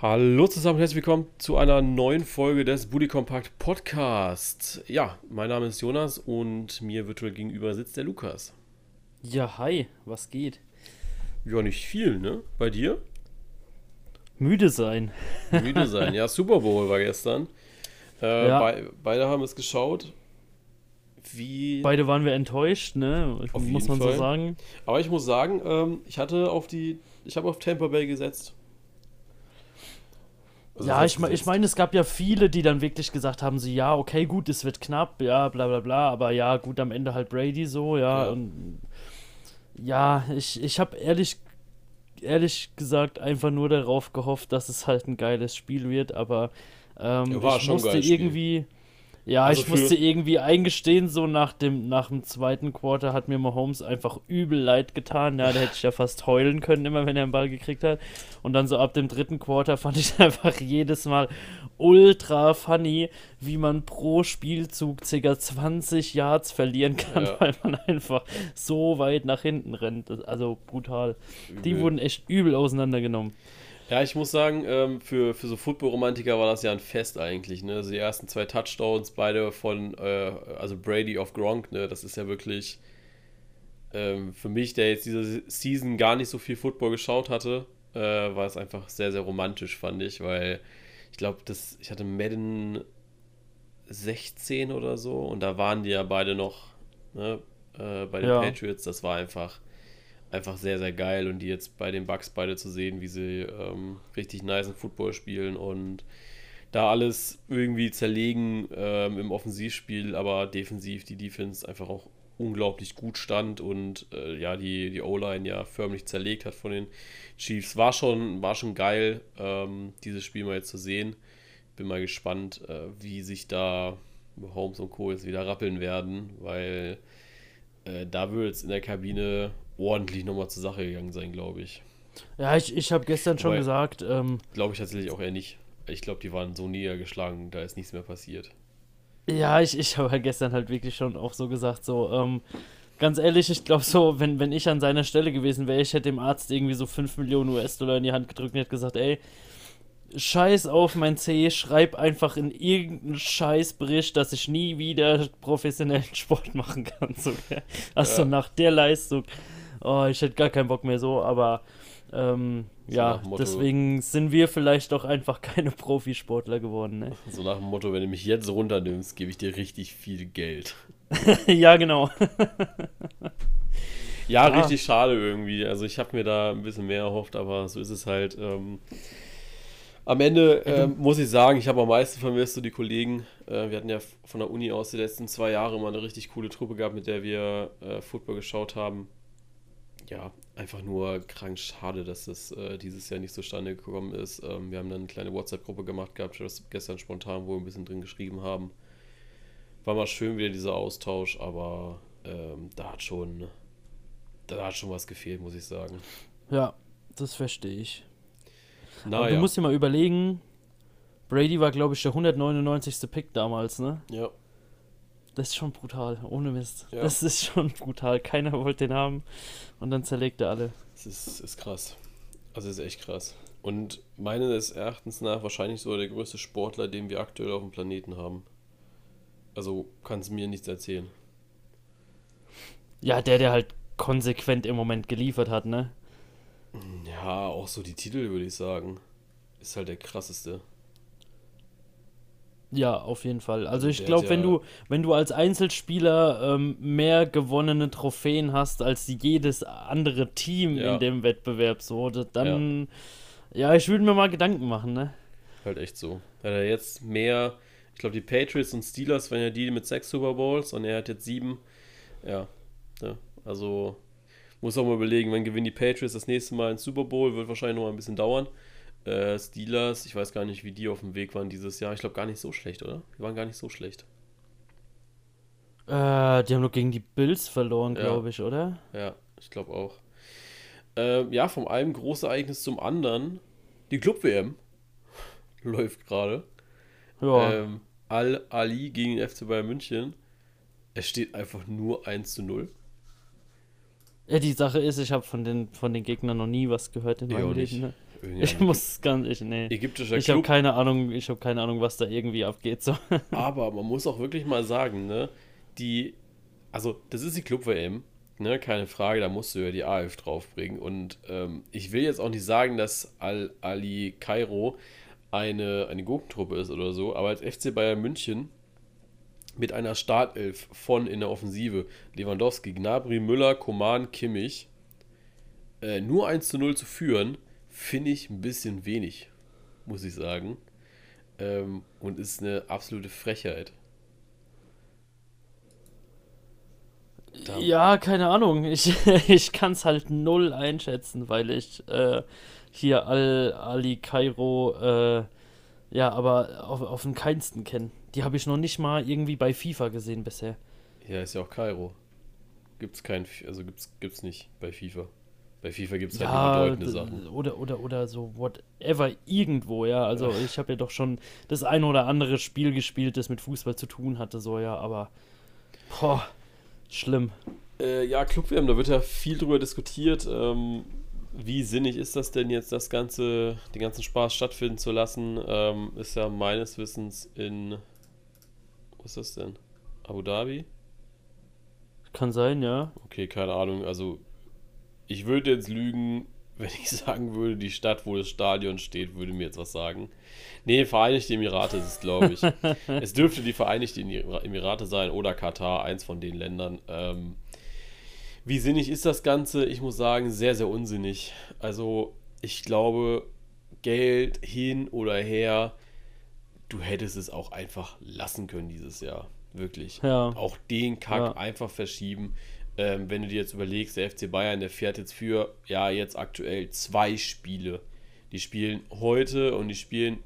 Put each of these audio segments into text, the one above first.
Hallo zusammen und herzlich willkommen zu einer neuen Folge des Booty Compact Podcast. Ja, mein Name ist Jonas und mir virtuell gegenüber sitzt der Lukas. Ja, hi, was geht? Ja, nicht viel, ne? Bei dir? Müde sein. Müde sein. Ja, Super Bowl war gestern. Äh, Ja. bei, beide haben es geschaut. Wie. Beide waren wir enttäuscht, ne? Auf Muss man Fall. so sagen. Aber ich muss sagen, ähm, ich hatte auf die. Ich habe auf Tampa Bay gesetzt. Also ja, ich, ich meine, es gab ja viele, die dann wirklich gesagt haben, so, ja, okay, gut, es wird knapp, ja, bla bla bla, aber ja, gut, am Ende halt Brady so, ja. Ja. Und, ja, ich, ich habe ehrlich, ehrlich gesagt einfach nur darauf gehofft, dass es halt ein geiles Spiel wird, aber ähm, ich musste geiles Spiel. Ja, Also ich musste irgendwie eingestehen, so nach dem, nach dem zweiten Quarter hat mir Mahomes einfach übel leid getan. Ja, da hätte ich ja fast heulen können, immer wenn er den Ball gekriegt hat. Und dann so ab dem dritten Quarter fand ich einfach jedes Mal ultra funny, wie man pro Spielzug ca. 20 Yards verlieren kann, Ja. weil man einfach so weit nach hinten rennt. Also brutal. Die Übel. wurden echt übel auseinandergenommen. Ja, ich muss sagen, ähm, für, für so Football-Romantiker war das ja ein Fest eigentlich. Ne? Also die ersten zwei Touchdowns, beide von, äh, also Brady auf Gronk, ne? das ist ja wirklich ähm, für mich, der jetzt diese Season gar nicht so viel Football geschaut hatte, äh, war es einfach sehr, sehr romantisch, fand ich, weil ich glaube, ich hatte Madden 16 oder so und da waren die ja beide noch ne? äh, bei den Ja. Patriots. Das war einfach einfach sehr, sehr geil und die jetzt bei den Bucks beide zu sehen, wie sie ähm, richtig nice Football spielen und da alles irgendwie zerlegen ähm, im Offensivspiel, aber defensiv die Defense einfach auch unglaublich gut stand und äh, ja, die, die O-Line ja förmlich zerlegt hat von den Chiefs. War schon, war schon geil, ähm, dieses Spiel mal jetzt zu sehen. Bin mal gespannt, äh, wie sich da Holmes und Co. jetzt wieder rappeln werden, weil äh, da wird es in der Kabine ordentlich nochmal zur Sache gegangen sein, glaube ich. Ja, ich, ich habe gestern schon gesagt, ähm, Glaube ich tatsächlich auch eher nicht. Ich glaube, die waren so niedergeschlagen, da ist nichts mehr passiert. Ja, ich, ich habe halt gestern halt wirklich schon auch so gesagt, so, ähm, ganz ehrlich, ich glaube so, wenn, wenn ich an seiner Stelle gewesen wäre, ich hätte dem Arzt irgendwie so 5 Millionen US-Dollar in die Hand gedrückt und hätte gesagt, ey, scheiß auf mein C, schreib einfach in irgendeinen Scheißbericht, dass ich nie wieder professionellen Sport machen kann. So. Also Ja. nach der Leistung, oh, ich hätte gar keinen Bock mehr so, aber ähm, So ja, Motto- deswegen sind wir vielleicht doch einfach keine Profisportler geworden, ne? So nach dem Motto, wenn du mich jetzt runternimmst, gebe ich dir richtig viel Geld. ja, genau. Ja, Ah. richtig schade irgendwie. Also ich habe mir da ein bisschen mehr erhofft, aber so ist es halt. Ähm, am Ende ähm, muss ich sagen, ich habe am meisten vermisst so die Kollegen. Äh, wir hatten ja von der Uni aus die letzten zwei Jahre immer eine richtig coole Truppe gehabt, mit der wir äh, Football geschaut haben. Ja, einfach nur krank schade, dass das äh, dieses Jahr nicht zustande gekommen ist. Ähm, wir haben dann eine kleine WhatsApp-Gruppe gemacht gehabt, das gestern spontan, wo wir ein bisschen drin geschrieben haben. War mal schön wieder dieser Austausch, aber ähm, da hat schon, da hat schon was gefehlt, muss ich sagen. Ja, das verstehe ich. Aber Naja, du musst dir mal überlegen, Brady war, glaube ich, der 199. Pick damals, ne? ja, Das ist schon brutal, ohne Mist. Ja. Das ist schon brutal. Keiner wollte den haben und dann zerlegt er alle. es ist, ist krass. Also ist echt krass. Und meines Erachtens nach wahrscheinlich so der größte Sportler, den wir aktuell auf dem Planeten haben. Also kannst du mir nichts erzählen. Ja, der, der halt konsequent im Moment geliefert hat, ne? Ja, auch so die Titel, würde ich sagen. Ist halt der krasseste. Ja, auf jeden Fall. Also ich Der glaube, wenn ja- du, wenn du als Einzelspieler ähm, mehr gewonnene Trophäen hast als jedes andere Team Ja. in dem Wettbewerb, so, da- dann, ja, ich würde mir mal Gedanken machen, ne? Halt echt so. Hat er jetzt mehr, ich glaube die Patriots und Steelers waren ja die mit sechs Super Bowls und er hat jetzt sieben. Ja, ja also muss auch mal überlegen, wann gewinnen die Patriots das nächste Mal ein Super Bowl, wird wahrscheinlich noch mal ein bisschen dauern. Äh, Steelers, ich weiß gar nicht, wie die auf dem Weg waren dieses Jahr. Ich glaube gar nicht so schlecht, oder? Die waren gar nicht so schlecht. Äh, die haben nur gegen die Bills verloren, Ja. glaube ich, oder? Ja, ich glaube auch. Ähm, ja, vom einem Großereignis zum anderen. Die Club-WM läuft gerade. Ja. Ähm, Al-Ali gegen den FC Bayern München. Es steht einfach nur 1 zu 0. Ja, die Sache ist, ich habe von den, von den Gegnern noch nie was gehört in meinem. Leben. Ne? Ich muss ganz, ich, nee. Ägyptischer ich habe keine Ahnung, ich habe keine Ahnung, was da irgendwie abgeht. So. Aber man muss auch wirklich mal sagen, ne, die, also das ist die Club-WM, ne, keine Frage, da musst du ja die AF draufbringen. Und ähm, ich will jetzt auch nicht sagen, dass Al Ali Kairo eine, eine Gurkentruppe ist oder so, aber als FC Bayern München mit einer Startelf von in der Offensive Lewandowski, Gnabry, Müller, Koman, Kimmich äh, nur 1 zu 0 zu führen, finde ich ein bisschen wenig, muss ich sagen. Ähm, und ist eine absolute Frechheit. Da ja, keine Ahnung. Ich, ich kann es halt null einschätzen, weil ich äh, hier Al Ali Kairo äh, ja, aber auf, auf den keinsten kenne. Die habe ich noch nicht mal irgendwie bei FIFA gesehen bisher. Ja, ist ja auch Kairo. Gibt's kein, also gibt's, gibt's nicht bei FIFA. Bei FIFA gibt es halt ja, bedeutende Sachen. Oder, oder, oder so whatever, irgendwo, ja. Also ich habe ja doch schon das ein oder andere Spiel gespielt, das mit Fußball zu tun hatte, so, ja, aber boah, schlimm. Äh, ja, Clubwärm, da wird ja viel drüber diskutiert. Ähm, wie sinnig ist das denn jetzt, das Ganze, den ganzen Spaß stattfinden zu lassen? Ähm, ist ja meines Wissens in, was ist das denn? Abu Dhabi? Kann sein, ja. Okay, keine Ahnung. Also ich würde jetzt lügen, wenn ich sagen würde, die Stadt, wo das Stadion steht, würde mir jetzt was sagen. Nee, Vereinigte Emirate ist es, glaube ich. es dürfte die Vereinigten Emirate sein oder Katar, eins von den Ländern. Ähm, wie sinnig ist das Ganze? Ich muss sagen, sehr, sehr unsinnig. Also, ich glaube, Geld hin oder her, du hättest es auch einfach lassen können dieses Jahr. Wirklich. Ja. Auch den Kack ja. einfach verschieben ähm, wenn du dir jetzt überlegst, der FC Bayern, der fährt jetzt für, ja, jetzt aktuell zwei Spiele. Die spielen heute und die spielen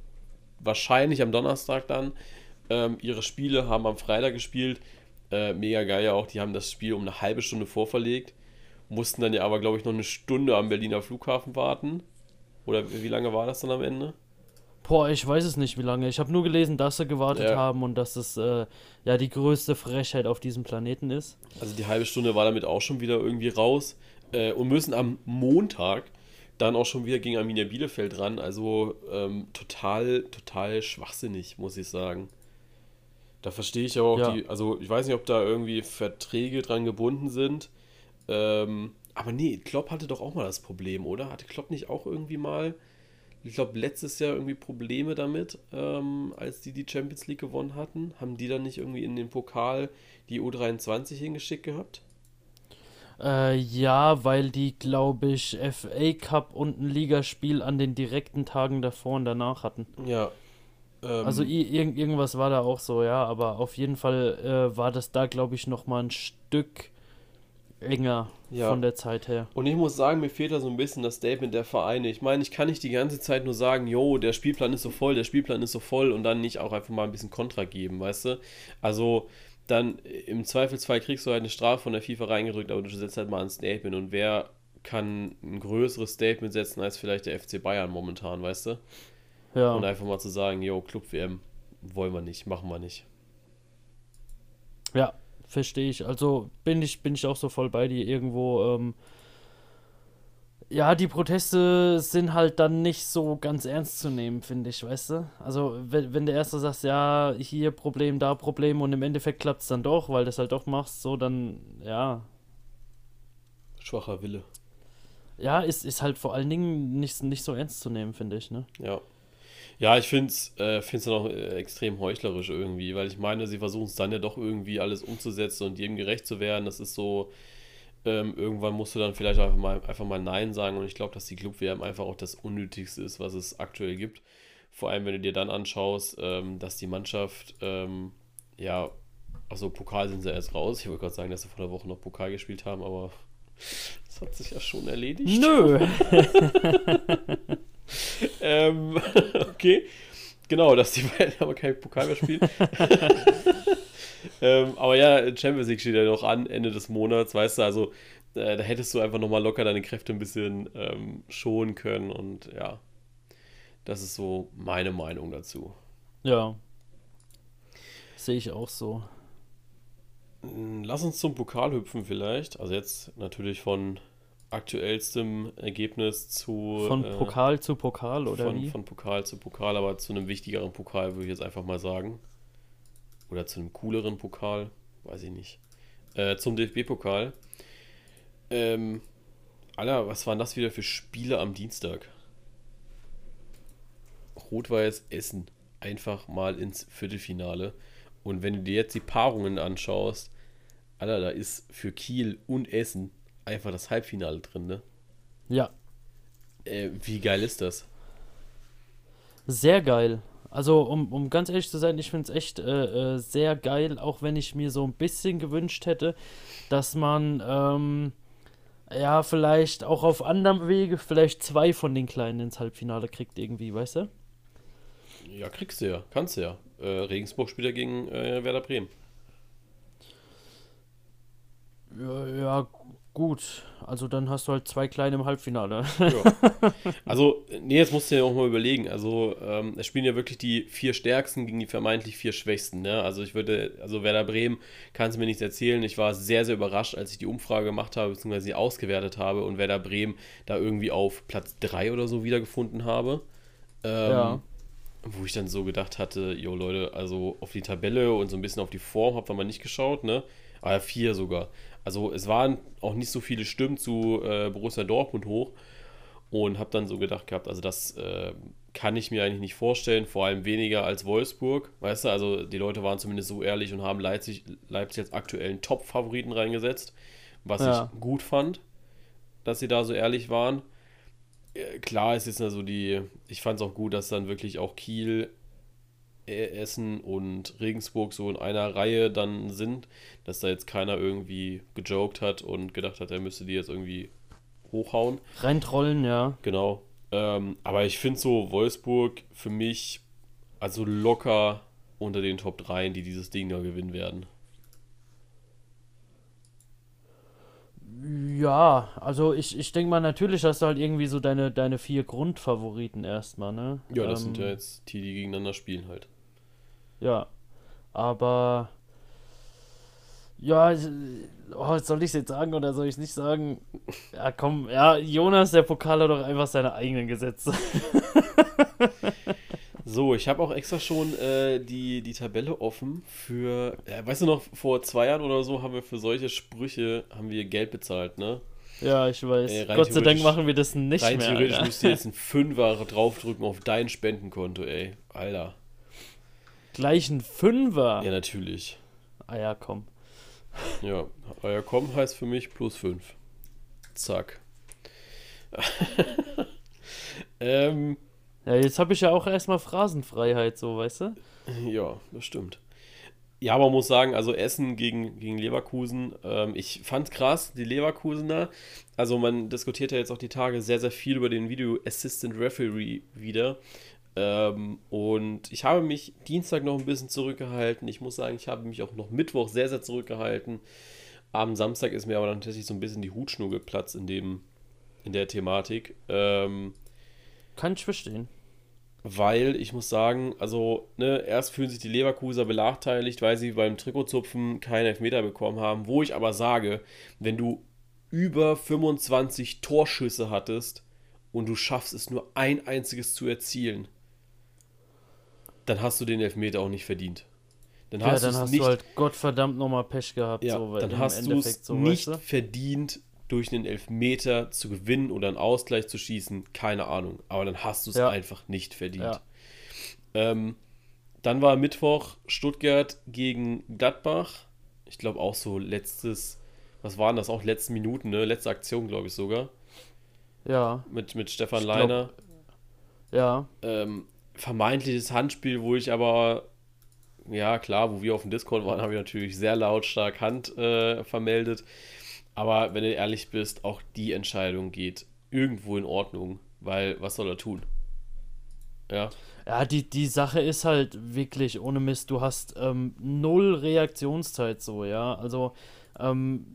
wahrscheinlich am Donnerstag dann. Ähm, ihre Spiele haben am Freitag gespielt. Äh, mega geil ja auch, die haben das Spiel um eine halbe Stunde vorverlegt. Mussten dann ja aber, glaube ich, noch eine Stunde am Berliner Flughafen warten. Oder wie lange war das dann am Ende? Boah, ich weiß es nicht, wie lange. Ich habe nur gelesen, dass sie gewartet ja. haben und dass es äh, ja die größte Frechheit auf diesem Planeten ist. Also die halbe Stunde war damit auch schon wieder irgendwie raus äh, und müssen am Montag dann auch schon wieder gegen Arminia Bielefeld ran. Also ähm, total, total schwachsinnig, muss ich sagen. Da verstehe ich auch ja. die, also ich weiß nicht, ob da irgendwie Verträge dran gebunden sind. Ähm, aber nee, Klopp hatte doch auch mal das Problem, oder? Hatte Klopp nicht auch irgendwie mal ich glaube, letztes Jahr irgendwie Probleme damit, ähm, als die die Champions League gewonnen hatten. Haben die dann nicht irgendwie in den Pokal die U23 hingeschickt gehabt? Äh, ja, weil die, glaube ich, FA Cup und ein Ligaspiel an den direkten Tagen davor und danach hatten. Ja. Ähm, also ir irgendwas war da auch so, ja, aber auf jeden Fall äh, war das da, glaube ich, nochmal ein Stück enger ja. von der Zeit her. Und ich muss sagen, mir fehlt da so ein bisschen das Statement der Vereine. Ich meine, ich kann nicht die ganze Zeit nur sagen, jo, der Spielplan ist so voll, der Spielplan ist so voll und dann nicht auch einfach mal ein bisschen Kontra geben, weißt du? Also dann im Zweifelsfall kriegst du halt eine Strafe von der FIFA reingedrückt, aber du setzt halt mal ein Statement und wer kann ein größeres Statement setzen als vielleicht der FC Bayern momentan, weißt du? Ja. Und einfach mal zu sagen, jo, Club WM wollen wir nicht, machen wir nicht. Ja, verstehe ich. Also bin ich, bin ich auch so voll bei dir irgendwo. Ähm, ja, die Proteste sind halt dann nicht so ganz ernst zu nehmen, finde ich, weißt du? Also, wenn, wenn der Erste sagt, ja, hier Problem, da Problem und im Endeffekt klappt es dann doch, weil du es halt doch machst, so, dann, ja. Schwacher Wille. Ja, ist, ist halt vor allen Dingen nicht, nicht so ernst zu nehmen, finde ich, ne? Ja. Ja, ich finde es äh, dann auch äh, extrem heuchlerisch irgendwie, weil ich meine, sie versuchen es dann ja doch irgendwie alles umzusetzen und jedem gerecht zu werden. Das ist so, ähm, irgendwann musst du dann vielleicht einfach mal, einfach mal Nein sagen und ich glaube, dass die Club-WM einfach auch das Unnötigste ist, was es aktuell gibt. Vor allem, wenn du dir dann anschaust, ähm, dass die Mannschaft, ähm, ja, also Pokal sind sie erst raus. Ich wollte gerade sagen, dass sie vor der Woche noch Pokal gespielt haben, aber das hat sich ja schon erledigt. Nö. ähm, okay. Genau, dass die beiden aber kein Pokal mehr spielen. ähm, aber ja, Champions League steht ja noch an, Ende des Monats, weißt du, also äh, da hättest du einfach nochmal locker deine Kräfte ein bisschen ähm, schonen können und ja, das ist so meine Meinung dazu. Ja. Sehe ich auch so. Lass uns zum Pokal hüpfen vielleicht. Also jetzt natürlich von aktuellstem Ergebnis zu. Von äh, Pokal zu Pokal oder von, wie? von Pokal zu Pokal, aber zu einem wichtigeren Pokal würde ich jetzt einfach mal sagen. Oder zu einem cooleren Pokal, weiß ich nicht. Äh, zum DFB-Pokal. Ähm, Alter, was waren das wieder für Spiele am Dienstag? Rot-Weiß Essen einfach mal ins Viertelfinale. Und wenn du dir jetzt die Paarungen anschaust, Alter, da ist für Kiel und Essen einfach das Halbfinale drin, ne? Ja, Äh, wie geil ist das? sehr geil. Also, um, um ganz ehrlich zu sein, ich finde es echt äh, äh, sehr geil, auch wenn ich mir so ein bisschen gewünscht hätte, dass man, ähm, ja, vielleicht auch auf anderem Wege vielleicht zwei von den Kleinen ins Halbfinale kriegt, irgendwie, weißt du? Ja, kriegst du ja, kannst du ja. Äh, Regensburg spielt ja gegen äh, Werder Bremen. Ja, ja, gut. Also, dann hast du halt zwei Kleine im Halbfinale. Ja. Also, nee, jetzt musst du ja auch mal überlegen. Also, ähm, es spielen ja wirklich die vier Stärksten gegen die vermeintlich vier Schwächsten. Ne? Also, ich würde, also Werder Bremen kann es mir nichts erzählen. Ich war sehr, sehr überrascht, als ich die Umfrage gemacht habe, beziehungsweise sie ausgewertet habe und Werder Bremen da irgendwie auf Platz 3 oder so wiedergefunden habe. Ähm, Ja. Wo ich dann so gedacht hatte, jo Leute, also auf die Tabelle und so ein bisschen auf die Form habt ihr mal nicht geschaut, ne? Aber vier sogar. Also es waren auch nicht so viele Stimmen zu äh, Borussia Dortmund hoch und habe dann so gedacht gehabt, also das äh, kann ich mir eigentlich nicht vorstellen, vor allem weniger als Wolfsburg, weißt du, also die Leute waren zumindest so ehrlich und haben Leipzig, Leipzig als aktuellen Top-Favoriten reingesetzt, was Ja. ich gut fand, dass sie da so ehrlich waren. Äh, Klar, es ist also die, ich fand es auch gut, dass dann wirklich auch Kiel, Essen und Regensburg so in einer Reihe dann sind, dass da jetzt keiner irgendwie gejoked hat und gedacht hat, er müsste die jetzt irgendwie hochhauen. Reintrollen, ja. Genau. Ähm, aber ich finde so Wolfsburg für mich also locker unter den Top 3, die dieses Ding da gewinnen werden. Ja, also ich, ich denke mal, natürlich hast du halt irgendwie so deine, deine vier Grundfavoriten erstmal, ne? Ja, das sind Ähm, ja jetzt die, die gegeneinander spielen halt. Ja, aber ja, ich- oh, soll ich es jetzt sagen oder soll ich es nicht sagen? Ja, komm, ja, Jonas, der Pokal hat doch einfach seine eigenen Gesetze. So, ich habe auch extra schon äh, die, die Tabelle offen für, äh, weißt du noch, vor zwei Jahren oder so haben wir für solche Sprüche, haben wir Geld bezahlt, ne? Ja, ich weiß. Rein Gott sei Dank theoretisch- machen wir das nicht Rein mehr. theoretisch Alter. müsst ihr jetzt ein Fünfer draufdrücken auf dein Spendenkonto, ey. Alter. Gleich ein Fünfer. Ja, natürlich. Ah ja, komm. Ja, euer Komm heißt für mich plus 5. Zack. ähm, Ja, jetzt habe ich ja auch erstmal Phrasenfreiheit, so, weißt du? ja, das stimmt. Ja, man muss sagen, also Essen gegen, gegen Leverkusen, ähm, ich fand krass, die Leverkusener, also man diskutiert ja jetzt auch die Tage sehr, sehr viel über den Video Assistant Referee wieder. Ähm, und ich habe mich Dienstag noch ein bisschen zurückgehalten. Ich muss sagen, ich habe mich auch noch Mittwoch sehr, sehr zurückgehalten. Am Samstag ist mir aber dann tatsächlich so ein bisschen die Hutschnur geplatzt in dem, in der Thematik. Ähm, Kann ich verstehen. weil ich muss sagen, also, ne, erst fühlen sich die Leverkuser benachteiligt, weil sie beim Trikotzupfen keinen Elfmeter bekommen haben. Wo ich aber sage, wenn du über 25 Torschüsse hattest und du schaffst es nur ein einziges zu erzielen, dann hast du den Elfmeter auch nicht verdient. Dann Ja, hast dann hast nicht, du halt Gottverdammt nochmal Pech gehabt, ja, so, dann hast du es so, nicht weißt du? verdient, durch einen Elfmeter zu gewinnen oder einen Ausgleich zu schießen. Keine Ahnung. Aber dann hast du es Ja. einfach nicht verdient. Ja. Ähm, dann war Mittwoch Stuttgart gegen Gladbach. Ich glaube auch so letztes, was waren das auch letzte Minuten, ne? Letzte Aktion, glaube ich sogar. Ja, Mit, mit Stefan Ich glaub- Leiner. ja. Ähm, vermeintliches Handspiel, wo ich aber, ja klar, wo wir auf dem Discord waren, habe ich natürlich sehr lautstark Hand äh, vermeldet. Aber wenn du ehrlich bist, auch die Entscheidung geht irgendwo in Ordnung, weil was soll er tun? Ja. Ja, die, die Sache ist halt wirklich ohne Mist, du hast ähm, null Reaktionszeit so, ja. Also, ähm,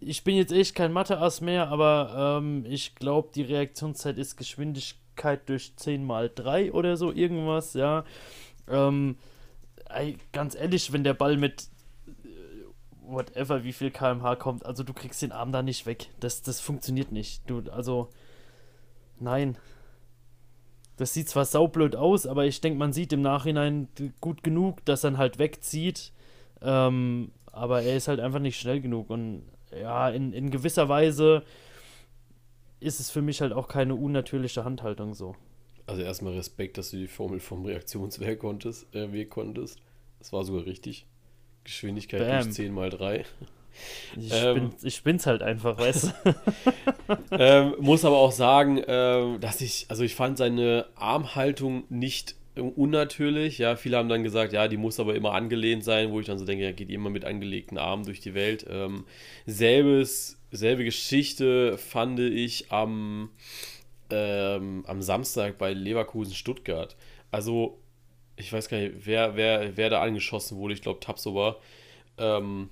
ich bin jetzt echt kein Mathe-Ass mehr, aber ähm, ich glaube, die Reaktionszeit ist Geschwindigkeit durch 10 mal 3 oder so irgendwas, ja. Ähm, ey, ganz ehrlich, wenn der Ball mit whatever, wie viel kmh kommt. Also du kriegst den Arm da nicht weg. Das, das funktioniert nicht. Du, also, nein. Das sieht zwar saublöd aus, aber ich denke, man sieht im Nachhinein gut genug, dass er halt wegzieht. Ähm, aber er ist halt einfach nicht schnell genug. Und ja, in, in gewisser Weise ist es für mich halt auch keine unnatürliche Handhaltung so. Also erstmal Respekt, dass du die Formel vom Reaktionsweg konntest, äh, Weg konntest. Das war sogar richtig. Geschwindigkeit Bam. durch 10 mal 3. Ich, ähm, bin, ich bin's halt einfach, weißt du. ähm, muss aber auch sagen, ähm, dass ich, also ich fand seine Armhaltung nicht unnatürlich. Ja, viele haben dann gesagt, ja, die muss aber immer angelehnt sein, wo ich dann so denke, ja, geht immer mit angelegten Armen durch die Welt. Ähm, selbes, selbe Geschichte fand ich am, ähm, am Samstag bei Leverkusen Stuttgart. Also, ich weiß gar nicht, wer, wer, wer da angeschossen wurde. Ich glaube, Tapso war. Ähm,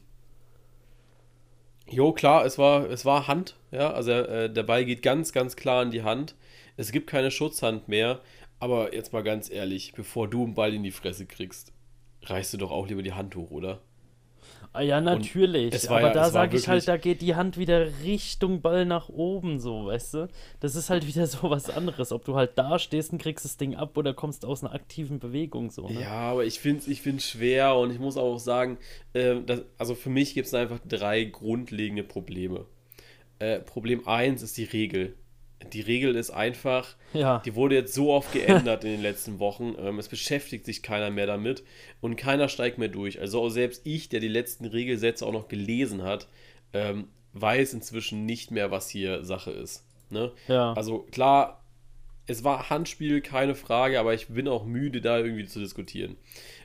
jo, klar, es war, es war Hand. Ja, also äh, der Ball geht ganz, ganz klar in die Hand. Es gibt keine Schutzhand mehr. Aber jetzt mal ganz ehrlich, bevor du einen Ball in die Fresse kriegst, reichst du doch auch lieber die Hand hoch, oder? Ah ja, natürlich. Aber ja, da sage ich halt, da geht die Hand wieder Richtung Ball nach oben, so, weißt du? Das ist halt wieder so was anderes. Ob du halt da stehst und kriegst das Ding ab oder kommst aus einer aktiven Bewegung, so. Ne? Ja, aber ich finde es ich find's schwer und ich muss auch sagen, äh, dass, also für mich gibt es einfach drei grundlegende Probleme. Äh, Problem 1 ist die Regel die Regel ist einfach, ja. die wurde jetzt so oft geändert in den letzten Wochen. Ähm, es beschäftigt sich keiner mehr damit und keiner steigt mehr durch. Also selbst ich, der die letzten Regelsätze auch noch gelesen hat, ähm, weiß inzwischen nicht mehr, was hier Sache ist. Ne? Ja. Also klar, es war Handspiel, keine Frage, aber ich bin auch müde, da irgendwie zu diskutieren.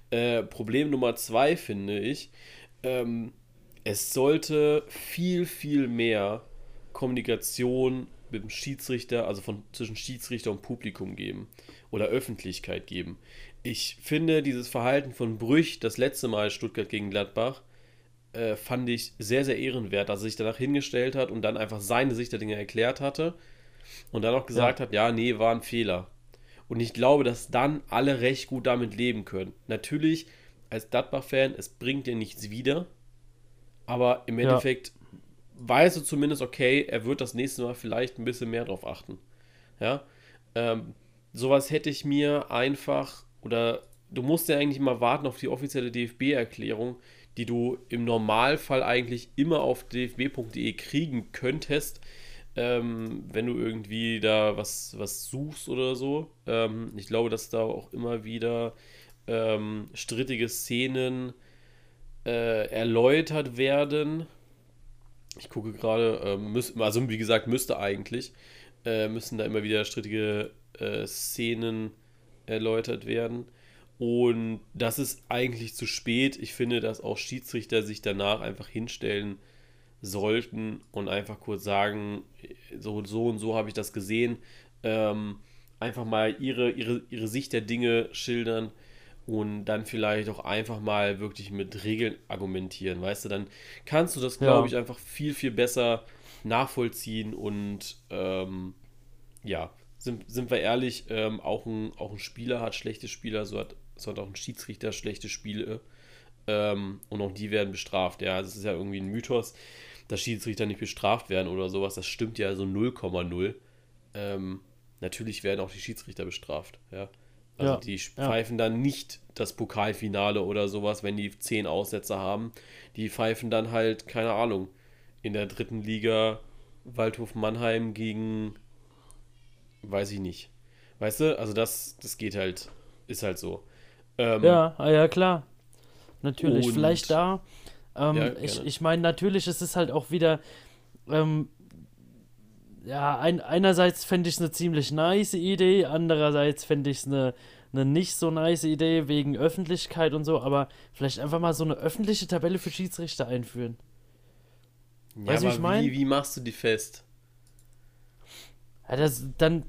Äh, Problem Nummer zwei finde ich, ähm, es sollte viel, viel mehr Kommunikation mit dem Schiedsrichter, also von zwischen Schiedsrichter und Publikum geben oder Öffentlichkeit geben. Ich finde dieses Verhalten von Brüch, das letzte Mal Stuttgart gegen Gladbach, äh, fand ich sehr, sehr ehrenwert, dass er sich danach hingestellt hat und dann einfach seine Sicht der Dinge erklärt hatte und dann auch gesagt ja. hat, ja, nee, war ein Fehler. Und ich glaube, dass dann alle recht gut damit leben können. Natürlich, als Gladbach-Fan, es bringt dir nichts wieder, aber im Endeffekt ja weißt du zumindest, okay, er wird das nächste Mal vielleicht ein bisschen mehr drauf achten. Ja, ähm, sowas hätte ich mir einfach, oder du musst ja eigentlich immer warten auf die offizielle DFB-Erklärung, die du im Normalfall eigentlich immer auf dfb.de kriegen könntest, ähm, wenn du irgendwie da was, was suchst oder so. Ähm, ich glaube, dass da auch immer wieder ähm, strittige Szenen äh, erläutert werden ich gucke gerade, äh, also wie gesagt, müsste eigentlich, äh, müssen da immer wieder strittige äh, Szenen erläutert werden. Und das ist eigentlich zu spät. Ich finde, dass auch Schiedsrichter sich danach einfach hinstellen sollten und einfach kurz sagen, so, so und so habe ich das gesehen. Ähm, einfach mal ihre, ihre, ihre Sicht der Dinge schildern und dann vielleicht auch einfach mal wirklich mit Regeln argumentieren, weißt du, dann kannst du das, glaube ja. ich, einfach viel, viel besser nachvollziehen und ähm, ja, sind, sind wir ehrlich, ähm, auch, ein, auch ein Spieler hat schlechte Spieler, so hat, so hat auch ein Schiedsrichter schlechte Spiele ähm, und auch die werden bestraft, ja, das ist ja irgendwie ein Mythos, dass Schiedsrichter nicht bestraft werden oder sowas, das stimmt ja so 0,0. Ähm, natürlich werden auch die Schiedsrichter bestraft, ja. Also ja, die pfeifen ja. dann nicht das Pokalfinale oder sowas, wenn die zehn Aussätze haben. Die pfeifen dann halt, keine Ahnung, in der dritten Liga Waldhof Mannheim gegen, weiß ich nicht. Weißt du, also das, das geht halt, ist halt so. Ähm, ja, ah ja, klar. Natürlich, vielleicht da. Ähm, ja, ich ich meine, natürlich ist es halt auch wieder, ähm, ja, ein, einerseits fände ich es eine ziemlich nice Idee, andererseits fände ich es eine, eine nicht so nice Idee wegen Öffentlichkeit und so, aber vielleicht einfach mal so eine öffentliche Tabelle für Schiedsrichter einführen. Ja, weißt du, wie ich meine? Wie, wie machst du die fest? Ja, das, dann,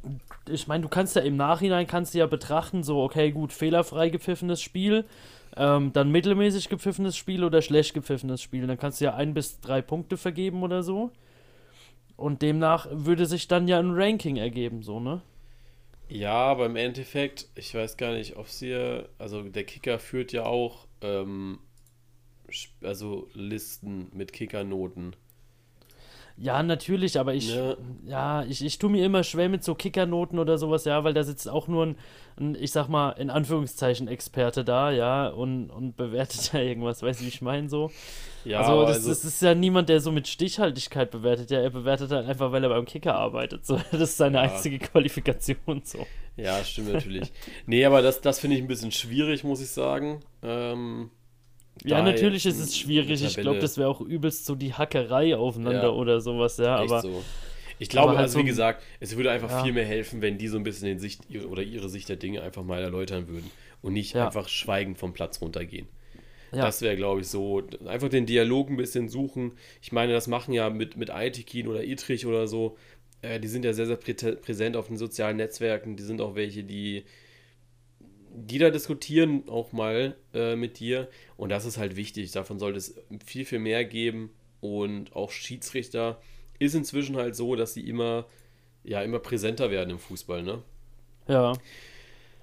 ich meine, du kannst ja im Nachhinein kannst du ja betrachten, so, okay, gut, fehlerfrei gepfiffenes Spiel, ähm, dann mittelmäßig gepfiffenes Spiel oder schlecht gepfiffenes Spiel. Dann kannst du ja ein bis drei Punkte vergeben oder so. Und demnach würde sich dann ja ein Ranking ergeben, so, ne? Ja, aber im Endeffekt, ich weiß gar nicht, ob sie, also der Kicker führt ja auch ähm, also Listen mit Kickernoten. Ja, natürlich, aber ich, Ja. ja, ich, ich tue mir immer schwer mit so Kickernoten oder sowas, ja, weil da sitzt auch nur ein, ein ich sag mal, in Anführungszeichen Experte da, ja, und, und bewertet ja irgendwas, weißt du, wie ich meine, so. Ja, also, das, also, das ist ja niemand, der so mit Stichhaltigkeit bewertet, ja, er bewertet halt einfach, weil er beim Kicker arbeitet, so. Das ist seine Ja. einzige Qualifikation, so. ja, stimmt natürlich. nee, aber das, das finde ich ein bisschen schwierig, muss ich sagen. Ähm, Ja, natürlich ist es schwierig, ich glaube, das wäre auch übelst so die Hackerei aufeinander Ja. oder sowas, ja, aber, so. Ich glaube, halt also so wie gesagt, es würde einfach Ja. viel mehr helfen, wenn die so ein bisschen den Sicht ihre, oder ihre Sicht der Dinge einfach mal erläutern würden und nicht Ja. einfach schweigend vom Platz runtergehen. ja, Das wäre, glaube ich, so. Einfach den Dialog ein bisschen suchen. Ich meine, das machen ja mit, mit Aitikin oder Itrich oder so. Äh, die sind ja sehr, sehr prä präsent auf den sozialen Netzwerken. Die sind auch welche, die, die da diskutieren auch mal äh, mit dir. Und das ist halt wichtig. Davon sollte es viel, viel mehr geben. Und auch Schiedsrichter ist inzwischen halt so, dass sie immer, ja, immer präsenter werden im Fußball, ne? ja,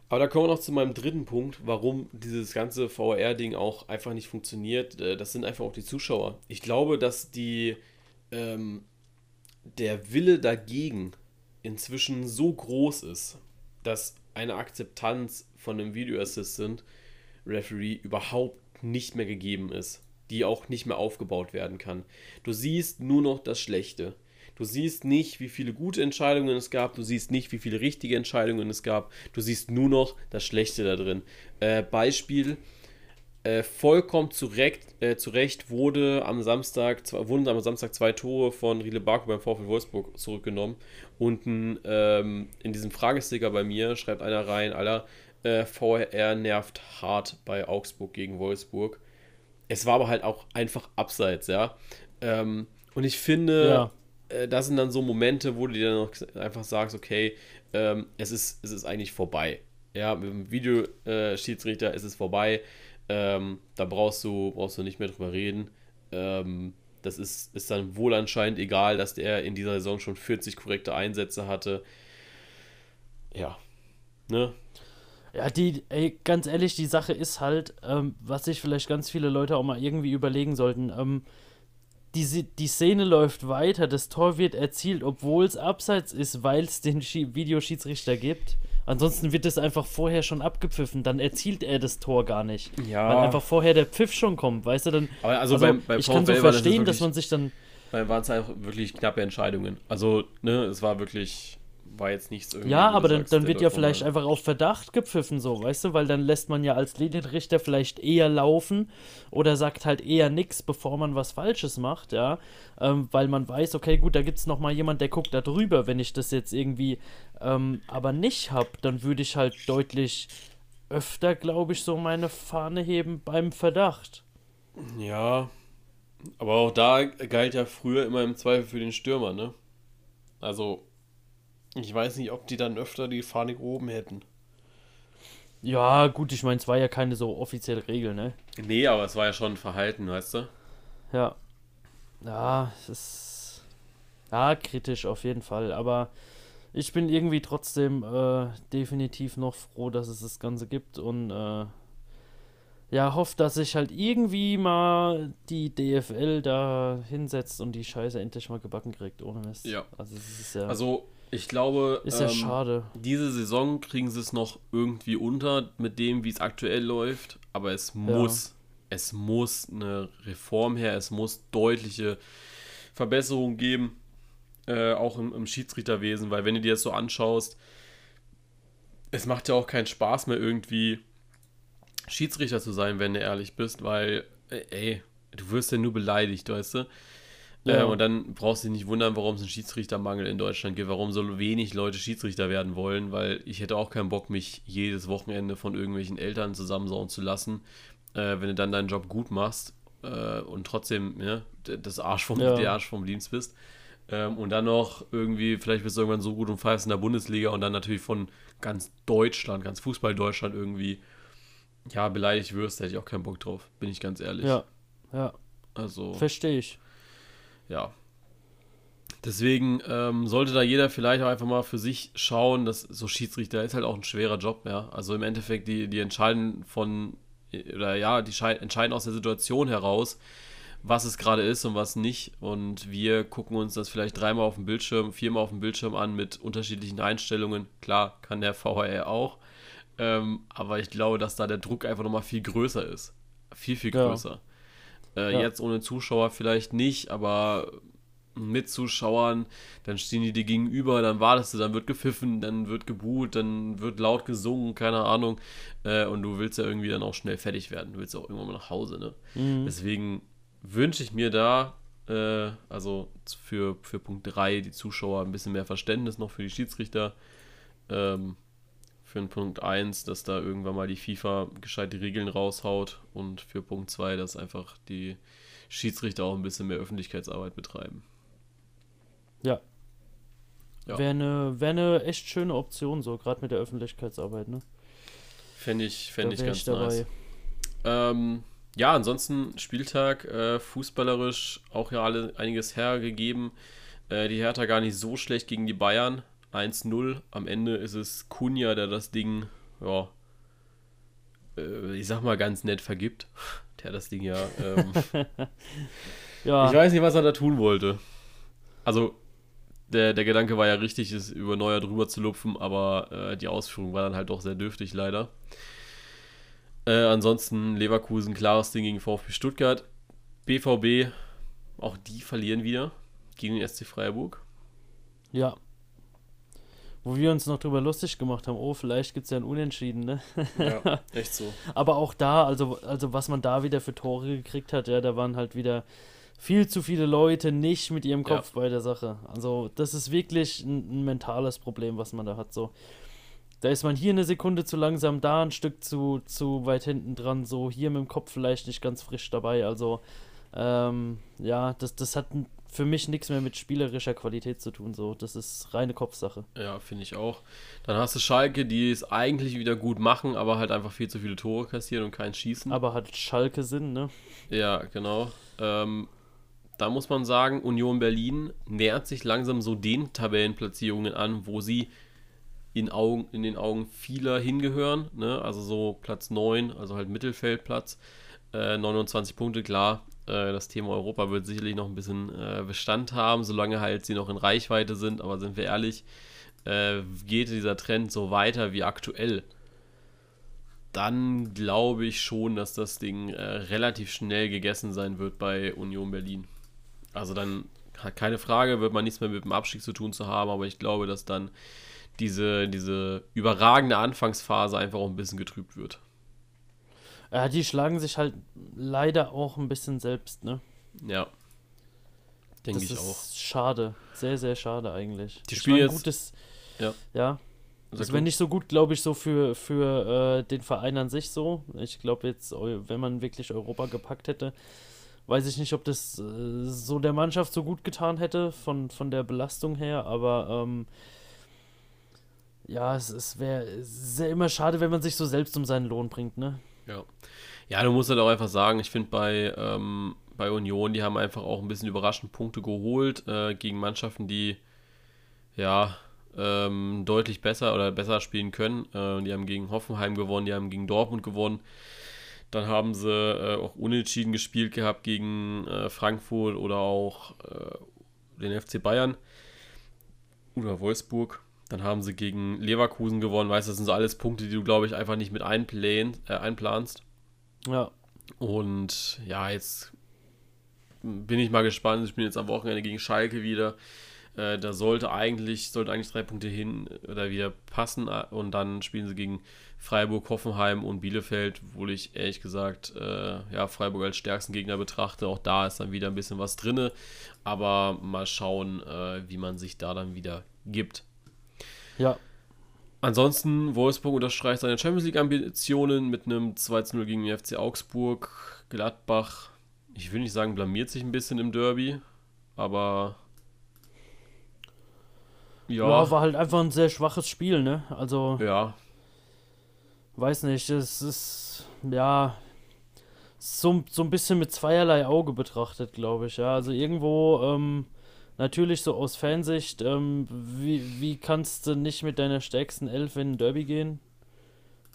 Aber da kommen wir noch zu meinem dritten Punkt, warum dieses ganze VR-Ding auch einfach nicht funktioniert. Äh, Das sind einfach auch die Zuschauer. Ich glaube, dass die ähm, der Wille dagegen inzwischen so groß ist, dass eine Akzeptanz von einem Video Assistant Referee überhaupt nicht mehr gegeben ist, die auch nicht mehr aufgebaut werden kann. Du siehst nur noch das Schlechte. Du siehst nicht, wie viele gute Entscheidungen es gab, du siehst nicht, wie viele richtige Entscheidungen es gab, du siehst nur noch das Schlechte da drin. Äh, Beispiel, äh, vollkommen zurecht, äh, zurecht wurde am Samstag, zwei, wurden am Samstag zwei Tore von Riele Baku beim VfL Wolfsburg zurückgenommen. Und ein, ähm, in diesem Fragesticker bei mir schreibt einer rein, Alter, äh, VR nervt hart bei Augsburg gegen Wolfsburg. Es war aber halt auch einfach abseits, ja. Ähm, und ich finde, Ja. äh, das sind dann so Momente, wo du dir dann noch einfach sagst, okay, ähm, es, ist, es ist eigentlich vorbei. Ja, mit dem Videoschiedsrichter ist es vorbei. Ähm, da brauchst du, brauchst du nicht mehr drüber reden. Ähm, das ist, ist dann wohl anscheinend egal, dass der in dieser Saison schon 40 korrekte Einsätze hatte. Ja. Ne? Ja, die, ey, ganz ehrlich, die Sache ist halt, ähm, was sich vielleicht ganz viele Leute auch mal irgendwie überlegen sollten. Ähm, die, die Szene läuft weiter, das Tor wird erzielt, obwohl es abseits ist, weil es den Schi Videoschiedsrichter gibt. Ansonsten wird es einfach vorher schon abgepfiffen, dann erzielt er das Tor gar nicht. Ja. Weil einfach vorher der Pfiff schon kommt, weißt du, dann. Aber also beim- beim ich kann so VfL war das verstehen, wirklich- dass man sich dann. Weil waren es halt wirklich knappe Entscheidungen. Also, ne, es war wirklich, war jetzt nichts irgendwie. Ja, aber dann, sagst, dann wird ja vielleicht vorbei. einfach auf Verdacht gepfiffen, so, weißt du, weil dann lässt man ja als Linienrichter vielleicht eher laufen oder sagt halt eher nichts, bevor man was Falsches macht, ja, ähm, weil man weiß, okay, gut, da gibt es nochmal jemand, der guckt da drüber, wenn ich das jetzt irgendwie ähm, aber nicht hab, dann würde ich halt deutlich öfter, glaube ich, so meine Fahne heben beim Verdacht. Ja, aber auch da galt ja früher immer im Zweifel für den Stürmer, ne? Also, ich weiß nicht, ob die dann öfter die Fahne gehoben hätten. Ja, gut, ich meine, es war ja keine so offizielle Regel, ne? Nee, aber es war ja schon ein Verhalten, weißt du? Ja. Ja, es ist. Ja, kritisch auf jeden Fall. Aber ich bin irgendwie trotzdem äh, definitiv noch froh, dass es das Ganze gibt und äh, ja, hoffe, dass sich halt irgendwie mal die DFL da hinsetzt und die Scheiße endlich mal gebacken kriegt, ohne Mist. Ja. Also, es ist ja, Also, ich glaube, ist ja ähm, schade. diese Saison kriegen sie es noch irgendwie unter mit dem, wie es aktuell läuft, aber es muss, es muss eine Reform her, es muss deutliche Verbesserungen geben, äh, auch im, im Schiedsrichterwesen, weil wenn du dir das so anschaust, es macht ja auch keinen Spaß mehr irgendwie Schiedsrichter zu sein, wenn du ehrlich bist, weil, äh, ey, du wirst ja nur beleidigt, weißt du? Ja. Äh, und dann brauchst du dich nicht wundern, warum es einen Schiedsrichtermangel in Deutschland gibt, warum so wenig Leute Schiedsrichter werden wollen, weil ich hätte auch keinen Bock, mich jedes Wochenende von irgendwelchen Eltern zusammensauen zu lassen, äh, wenn du dann deinen Job gut machst äh, und trotzdem ja, d- das Arsch vom, Ja. der Arsch vom Dienst bist. Ähm, und dann noch irgendwie, vielleicht bist du irgendwann so gut und pfeifst in der Bundesliga und dann natürlich von ganz Deutschland, ganz Fußball-Deutschland irgendwie, ja, beleidigt wirst, da hätte ich auch keinen Bock drauf, bin ich ganz ehrlich. Ja, ja, Also. verstehe ich. Ja. Deswegen ähm, sollte da jeder vielleicht auch einfach mal für sich schauen, dass so Schiedsrichter ist halt auch ein schwerer Job, ja. Also im Endeffekt, die, die entscheiden von oder ja, die entscheiden aus der Situation heraus, was es gerade ist und was nicht. Und wir gucken uns das vielleicht dreimal auf dem Bildschirm, viermal auf dem Bildschirm an mit unterschiedlichen Einstellungen. Klar, kann der VHR auch. Ähm, aber ich glaube, dass da der Druck einfach nochmal viel größer ist. Viel, viel größer. Ja. Äh, ja. Jetzt ohne Zuschauer vielleicht nicht, aber mit Zuschauern, dann stehen die dir gegenüber, dann wartest du, dann wird gepfiffen, dann wird gebuht, dann wird laut gesungen, keine Ahnung. Äh, und du willst ja irgendwie dann auch schnell fertig werden. Du willst auch irgendwann mal nach Hause, ne? Mhm. Deswegen wünsche ich mir da, äh, also für, für Punkt 3, die Zuschauer ein bisschen mehr Verständnis noch für die Schiedsrichter. Ähm, für den Punkt 1, dass da irgendwann mal die FIFA gescheit die Regeln raushaut und für Punkt 2, dass einfach die Schiedsrichter auch ein bisschen mehr Öffentlichkeitsarbeit betreiben. Ja. ja. Wäre eine wär ne echt schöne Option, so gerade mit der Öffentlichkeitsarbeit, ne? Fände ich, fänd ich ganz ich nice. Ähm, ja, ansonsten Spieltag, äh, fußballerisch auch ja alle, einiges hergegeben. Äh, die Hertha gar nicht so schlecht gegen die Bayern. 1-0. Am Ende ist es Kunja, der das Ding, ja, äh, ich sag mal ganz nett vergibt. Der das Ding ja, ähm, ja. Ich weiß nicht, was er da tun wollte. Also, der, der Gedanke war ja richtig, es über Neuer drüber zu lupfen, aber äh, die Ausführung war dann halt doch sehr dürftig, leider. Äh, ansonsten Leverkusen, klares Ding gegen VfB Stuttgart. BVB, auch die verlieren wieder gegen den SC Freiburg. Ja, wo wir uns noch drüber lustig gemacht haben, oh, vielleicht gibt es ja ein Unentschieden, ne? Ja, echt so. Aber auch da, also, also was man da wieder für Tore gekriegt hat, ja, da waren halt wieder viel zu viele Leute nicht mit ihrem Kopf ja. bei der Sache. Also das ist wirklich ein, ein, mentales Problem, was man da hat. So, da ist man hier eine Sekunde zu langsam, da ein Stück zu, zu weit hinten dran, so hier mit dem Kopf vielleicht nicht ganz frisch dabei. Also ähm, ja, das, das hat ein für mich nichts mehr mit spielerischer Qualität zu tun. So, das ist reine Kopfsache. Ja, finde ich auch. Dann hast du Schalke, die es eigentlich wieder gut machen, aber halt einfach viel zu viele Tore kassieren und kein Schießen. Aber hat Schalke Sinn, ne? Ja, genau. Ähm, da muss man sagen, Union Berlin nähert sich langsam so den Tabellenplatzierungen an, wo sie in, Augen, in den Augen vieler hingehören. Ne? Also so Platz 9, also halt Mittelfeldplatz. Äh, 29 Punkte, klar, äh, das Thema Europa wird sicherlich noch ein bisschen äh, Bestand haben, solange halt sie noch in Reichweite sind. Aber sind wir ehrlich, äh, geht dieser Trend so weiter wie aktuell, dann glaube ich schon, dass das Ding äh, relativ schnell gegessen sein wird bei Union Berlin. Also dann, keine Frage, wird man nichts mehr mit dem Abstieg zu tun zu haben, aber ich glaube, dass dann diese, diese überragende Anfangsphase einfach auch ein bisschen getrübt wird. Ja, die schlagen sich halt leider auch ein bisschen selbst, ne? Ja. Denke ich auch. Schade. Sehr, sehr schade eigentlich. Die spielen jetzt. Gutes, ja. Ja. Das wäre nicht so gut, glaube ich, so für, für äh, den Verein an sich so. Ich glaube jetzt, wenn man wirklich Europa gepackt hätte, weiß ich nicht, ob das äh, so der Mannschaft so gut getan hätte, von, von der Belastung her, aber ähm, ja, es, es wäre immer schade, wenn man sich so selbst um seinen Lohn bringt, ne? Ja. Ja, du musst halt auch einfach sagen, ich finde bei, ähm, bei Union, die haben einfach auch ein bisschen überraschend Punkte geholt äh, gegen Mannschaften, die ja ähm, deutlich besser oder besser spielen können. Äh, die haben gegen Hoffenheim gewonnen, die haben gegen Dortmund gewonnen. Dann haben sie äh, auch unentschieden gespielt gehabt gegen äh, Frankfurt oder auch äh, den FC Bayern oder Wolfsburg. Dann haben sie gegen Leverkusen gewonnen. Weißt du, das sind so alles Punkte, die du, glaube ich, einfach nicht mit einplan, äh, einplanst. Ja. Und ja, jetzt bin ich mal gespannt. Ich bin jetzt am Wochenende gegen Schalke wieder. Äh, da sollte eigentlich, sollte eigentlich drei Punkte hin oder wieder passen. Und dann spielen sie gegen Freiburg, Hoffenheim und Bielefeld, wo ich ehrlich gesagt äh, ja, Freiburg als stärksten Gegner betrachte. Auch da ist dann wieder ein bisschen was drin. Aber mal schauen, äh, wie man sich da dann wieder gibt. Ja. Ansonsten, Wolfsburg unterstreicht seine Champions League-Ambitionen mit einem 2-0 gegen den FC Augsburg. Gladbach, ich will nicht sagen, blamiert sich ein bisschen im Derby, aber. Ja. ja, war halt einfach ein sehr schwaches Spiel, ne? Also. Ja. Weiß nicht, es ist. Ja. So, so ein bisschen mit zweierlei Auge betrachtet, glaube ich, ja. Also irgendwo. Ähm, natürlich so aus Fansicht, ähm, wie, wie kannst du nicht mit deiner stärksten Elf in ein Derby gehen?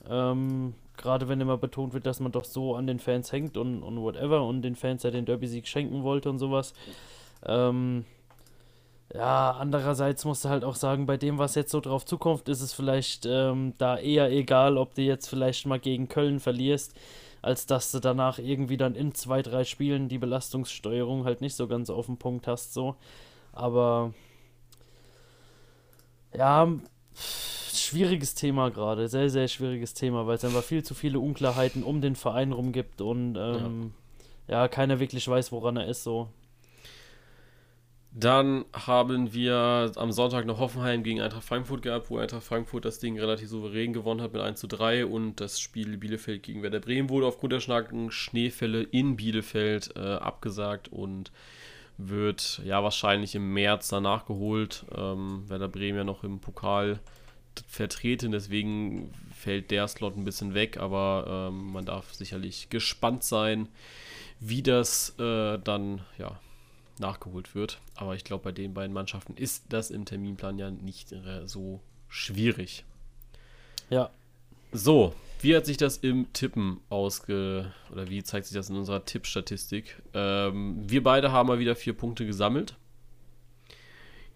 Ähm, Gerade wenn immer betont wird, dass man doch so an den Fans hängt und, und whatever und den Fans ja den Derby-Sieg schenken wollte und sowas. Ähm, ja, andererseits musst du halt auch sagen, bei dem, was jetzt so drauf zukommt, ist es vielleicht ähm, da eher egal, ob du jetzt vielleicht mal gegen Köln verlierst, als dass du danach irgendwie dann in zwei, drei Spielen die Belastungssteuerung halt nicht so ganz auf den Punkt hast, so. Aber ja, schwieriges Thema gerade, sehr, sehr schwieriges Thema, weil es einfach viel zu viele Unklarheiten um den Verein rum gibt und ähm, ja. ja, keiner wirklich weiß, woran er ist, so. Dann haben wir am Sonntag noch Hoffenheim gegen Eintracht Frankfurt gehabt, wo Eintracht Frankfurt das Ding relativ souverän gewonnen hat mit 1 zu 3 und das Spiel Bielefeld gegen Werder Bremen wurde aufgrund der starken Schneefälle in Bielefeld äh, abgesagt und wird ja wahrscheinlich im März danach geholt. Ähm, Werder Bremen ja noch im Pokal vertreten, deswegen fällt der Slot ein bisschen weg, aber ähm, man darf sicherlich gespannt sein, wie das äh, dann ja nachgeholt wird. Aber ich glaube, bei den beiden Mannschaften ist das im Terminplan ja nicht äh, so schwierig. Ja. So, wie hat sich das im Tippen ausge... oder wie zeigt sich das in unserer Tippstatistik? Ähm, wir beide haben mal wieder vier Punkte gesammelt.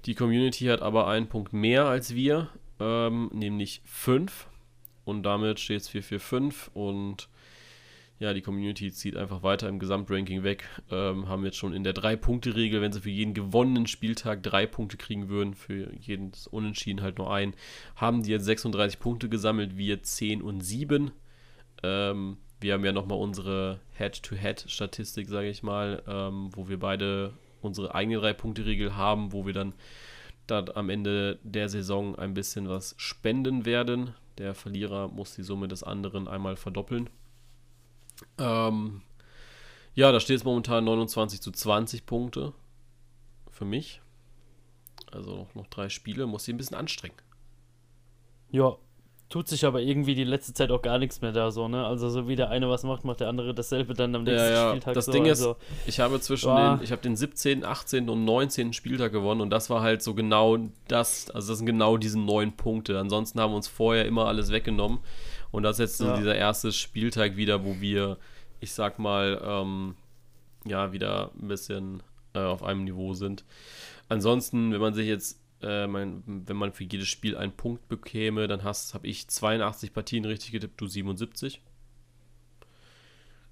Die Community hat aber einen Punkt mehr als wir, ähm, nämlich fünf. Und damit steht es 4 4 5 und ja, die Community zieht einfach weiter im Gesamtranking weg. Ähm, haben jetzt schon in der Drei-Punkte-Regel, wenn sie für jeden gewonnenen Spieltag drei Punkte kriegen würden, für jeden Unentschieden halt nur ein, haben die jetzt 36 Punkte gesammelt, wir 10 und 7. Ähm, wir haben ja nochmal unsere Head-to-Head-Statistik, sage ich mal, ähm, wo wir beide unsere eigene Drei-Punkte-Regel haben, wo wir dann, dann am Ende der Saison ein bisschen was spenden werden. Der Verlierer muss die Summe des anderen einmal verdoppeln. Ähm, ja, da steht es momentan 29 zu 20 Punkte für mich. Also noch, noch drei Spiele, muss sie ein bisschen anstrengen. Ja, tut sich aber irgendwie die letzte Zeit auch gar nichts mehr da so, ne? Also so wie der eine was macht, macht der andere dasselbe dann am nächsten ja, ja. Spieltag. Das so. Ding also, ist, ich habe zwischen den, ich habe den 17., 18. und 19. Spieltag gewonnen und das war halt so genau das, also das sind genau diese neun Punkte. Ansonsten haben wir uns vorher immer alles weggenommen und das ist jetzt so Ja. dieser erste Spieltag wieder, wo wir, ich sag mal, ähm, ja, wieder ein bisschen äh, auf einem Niveau sind. Ansonsten, wenn man sich jetzt, äh, mein, wenn man für jedes Spiel einen Punkt bekäme, dann habe ich 82 Partien richtig getippt, du 77.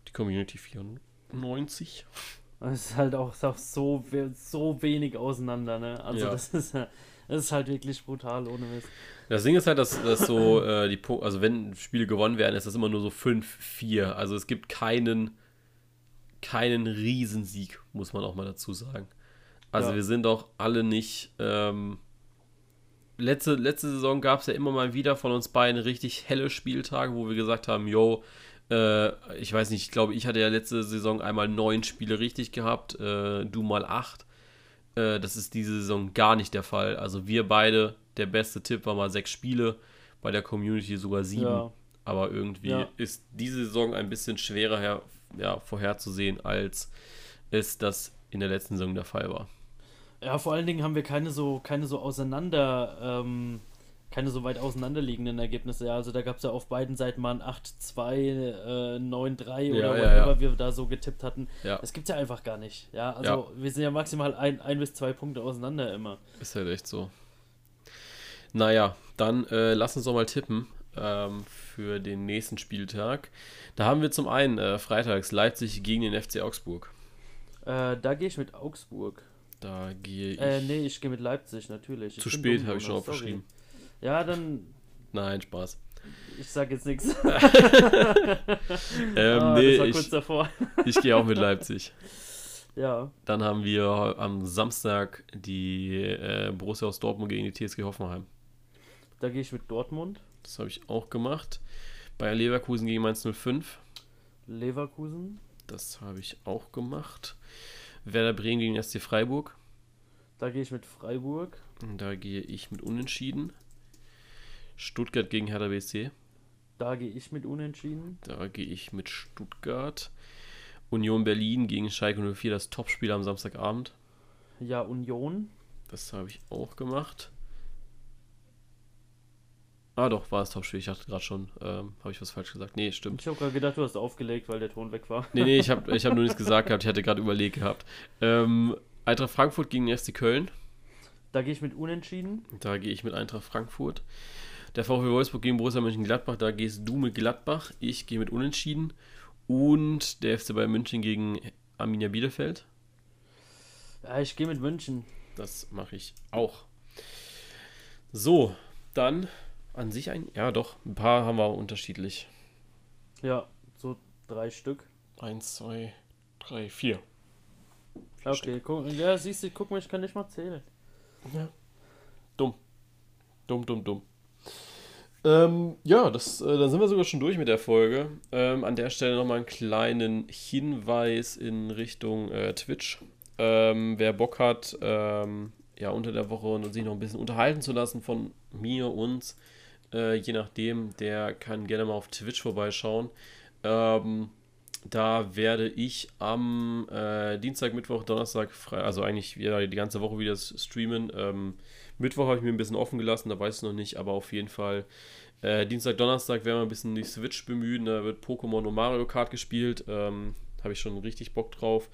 Die Community 94. Es ist halt auch, ist auch so, so wenig auseinander, ne? Also Ja. das ist äh, das ist halt wirklich brutal, ohne Mist. Das Ding ist halt, dass, dass so äh, die Pu- also wenn Spiele gewonnen werden, ist das immer nur so 5-4. Also es gibt keinen, keinen Riesensieg, muss man auch mal dazu sagen. Also Ja. wir sind auch alle nicht. Ähm, letzte, letzte Saison gab es ja immer mal wieder von uns beiden richtig helle Spieltage, wo wir gesagt haben, yo, äh, ich weiß nicht, ich glaube, ich hatte ja letzte Saison einmal neun Spiele richtig gehabt, äh, du mal acht. Äh, das ist diese Saison gar nicht der Fall. Also wir beide, der beste Tipp war mal sechs Spiele, bei der Community sogar sieben. Ja. Aber irgendwie Ja. ist diese Saison ein bisschen schwerer her, ja, vorherzusehen, als es das in der letzten Saison der Fall war. Ja, vor allen Dingen haben wir keine so, keine so auseinander, ähm, keine so weit auseinanderliegenden Ergebnisse. Ja, also da gab es ja auf beiden Seiten mal ein 8-2, äh, 9-3 Ja, oder ja, whatever ja. wir da so getippt hatten. Ja. Das gibt's ja einfach gar nicht. Ja, also wir sind ja maximal ein, ein bis zwei Punkte auseinander immer. Ist halt echt so. Naja, dann äh, lass uns doch mal tippen ähm, für den nächsten Spieltag. Da haben wir zum einen äh, freitags Leipzig gegen den FC Augsburg. Äh, da gehe ich mit Augsburg. Da gehe ich. Äh, nee, ich gehe mit Leipzig, natürlich. Ich zu spät, habe ich schon Jonas, sorry. Ja, dann, Nein, Spaß. ich sag jetzt nichts. Ähm, ah, nee, ich, ich gehe auch mit Leipzig. Ja, Dann haben wir am Samstag die äh, Borussia aus Dortmund gegen die TSG Hoffenheim. da gehe ich mit Dortmund. Das habe ich auch gemacht. Bayer Leverkusen gegen Mainz 05. Leverkusen. Das habe ich auch gemacht. Werder Bremen gegen SC Freiburg. Da gehe ich mit Freiburg. Und Da gehe ich mit Unentschieden. Stuttgart gegen Hertha BSC. Da gehe ich mit Unentschieden. Da gehe ich mit Stuttgart. Union Berlin gegen Schalke 04, das Topspiel am Samstagabend. Ja, Union. Das habe ich auch gemacht. Ah, doch, war es Topspiel. Ich dachte gerade schon, ähm, habe ich was falsch gesagt. Nee, stimmt. Ich habe gerade gedacht, du hast aufgelegt, weil der Ton weg war. Nee, nee, ich habe ich hab nur nichts gesagt gehabt. Ich hatte gerade überlegt gehabt. Ähm, Eintracht Frankfurt gegen den FC Köln. Da gehe ich mit Unentschieden. Da gehe ich mit Eintracht Frankfurt. Der VfL Wolfsburg gegen Borussia Mönchengladbach. Da gehst du mit Gladbach. Ich gehe mit Unentschieden. Und der FC Bayern München gegen Arminia Bielefeld. Ja, ich gehe mit München. Das mache ich auch. So, dann an sich ein. Ja, doch, ein paar haben wir unterschiedlich. Ja, so drei Stück. Eins, zwei, drei, vier. vier okay, guck, ja, siehst du, guck mal, ich kann nicht mal zählen. Ja. Dumm. Dumm, dumm, dumm. Ähm, ja, das, äh, dann sind wir sogar schon durch mit der Folge. Ähm, an der Stelle nochmal einen kleinen Hinweis in Richtung äh, Twitch. Ähm, wer Bock hat, ähm, ja, unter der Woche und sich noch ein bisschen unterhalten zu lassen von mir, uns, äh, je nachdem, der kann gerne mal auf Twitch vorbeischauen. Ähm, da werde ich am äh, Dienstag, Mittwoch, Donnerstag frei, also eigentlich ja, die ganze Woche wieder streamen. Mittwoch habe ich mir ein bisschen offen gelassen, da weiß ich noch nicht, aber auf jeden Fall äh, Dienstag, Donnerstag werden wir ein bisschen die Switch bemühen. Da wird Pokémon und Mario Kart gespielt. Ähm, habe ich schon richtig Bock drauf.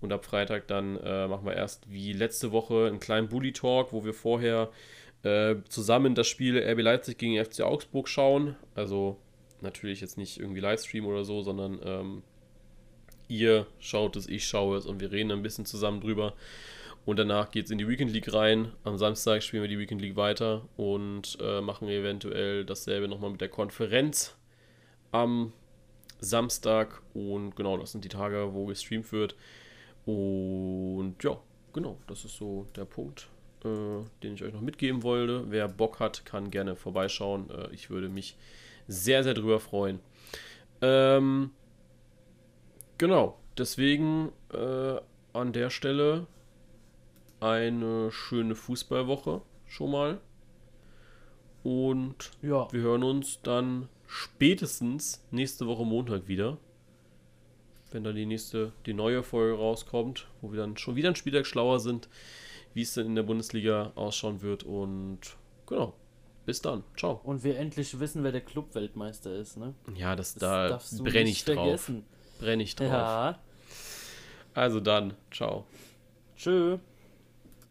Und ab Freitag dann äh, machen wir erst wie letzte Woche einen kleinen Bully Talk, wo wir vorher äh, zusammen das Spiel RB Leipzig gegen FC Augsburg schauen. Also natürlich jetzt nicht irgendwie Livestream oder so, sondern ähm, ihr schaut es, ich schaue es und wir reden ein bisschen zusammen drüber. Und danach geht es in die Weekend League rein. Am Samstag spielen wir die Weekend League weiter und äh, machen eventuell dasselbe nochmal mit der Konferenz am Samstag. Und genau, das sind die Tage, wo gestreamt wird. Und ja, genau, das ist so der Punkt, äh, den ich euch noch mitgeben wollte. Wer Bock hat, kann gerne vorbeischauen. Äh, ich würde mich sehr, sehr drüber freuen. Ähm, genau, deswegen äh, an der Stelle eine schöne Fußballwoche schon mal. Und ja. wir hören uns dann spätestens nächste Woche Montag wieder. Wenn dann die nächste, die neue Folge rauskommt, wo wir dann schon wieder ein Spieltag schlauer sind, wie es denn in der Bundesliga ausschauen wird. Und genau, bis dann. Ciao. Und wir endlich wissen, wer der Clubweltmeister ist, ne? Ja, das, das da brenne ich drauf. Brenne ich drauf. Ja. Also dann, ciao. Tschö.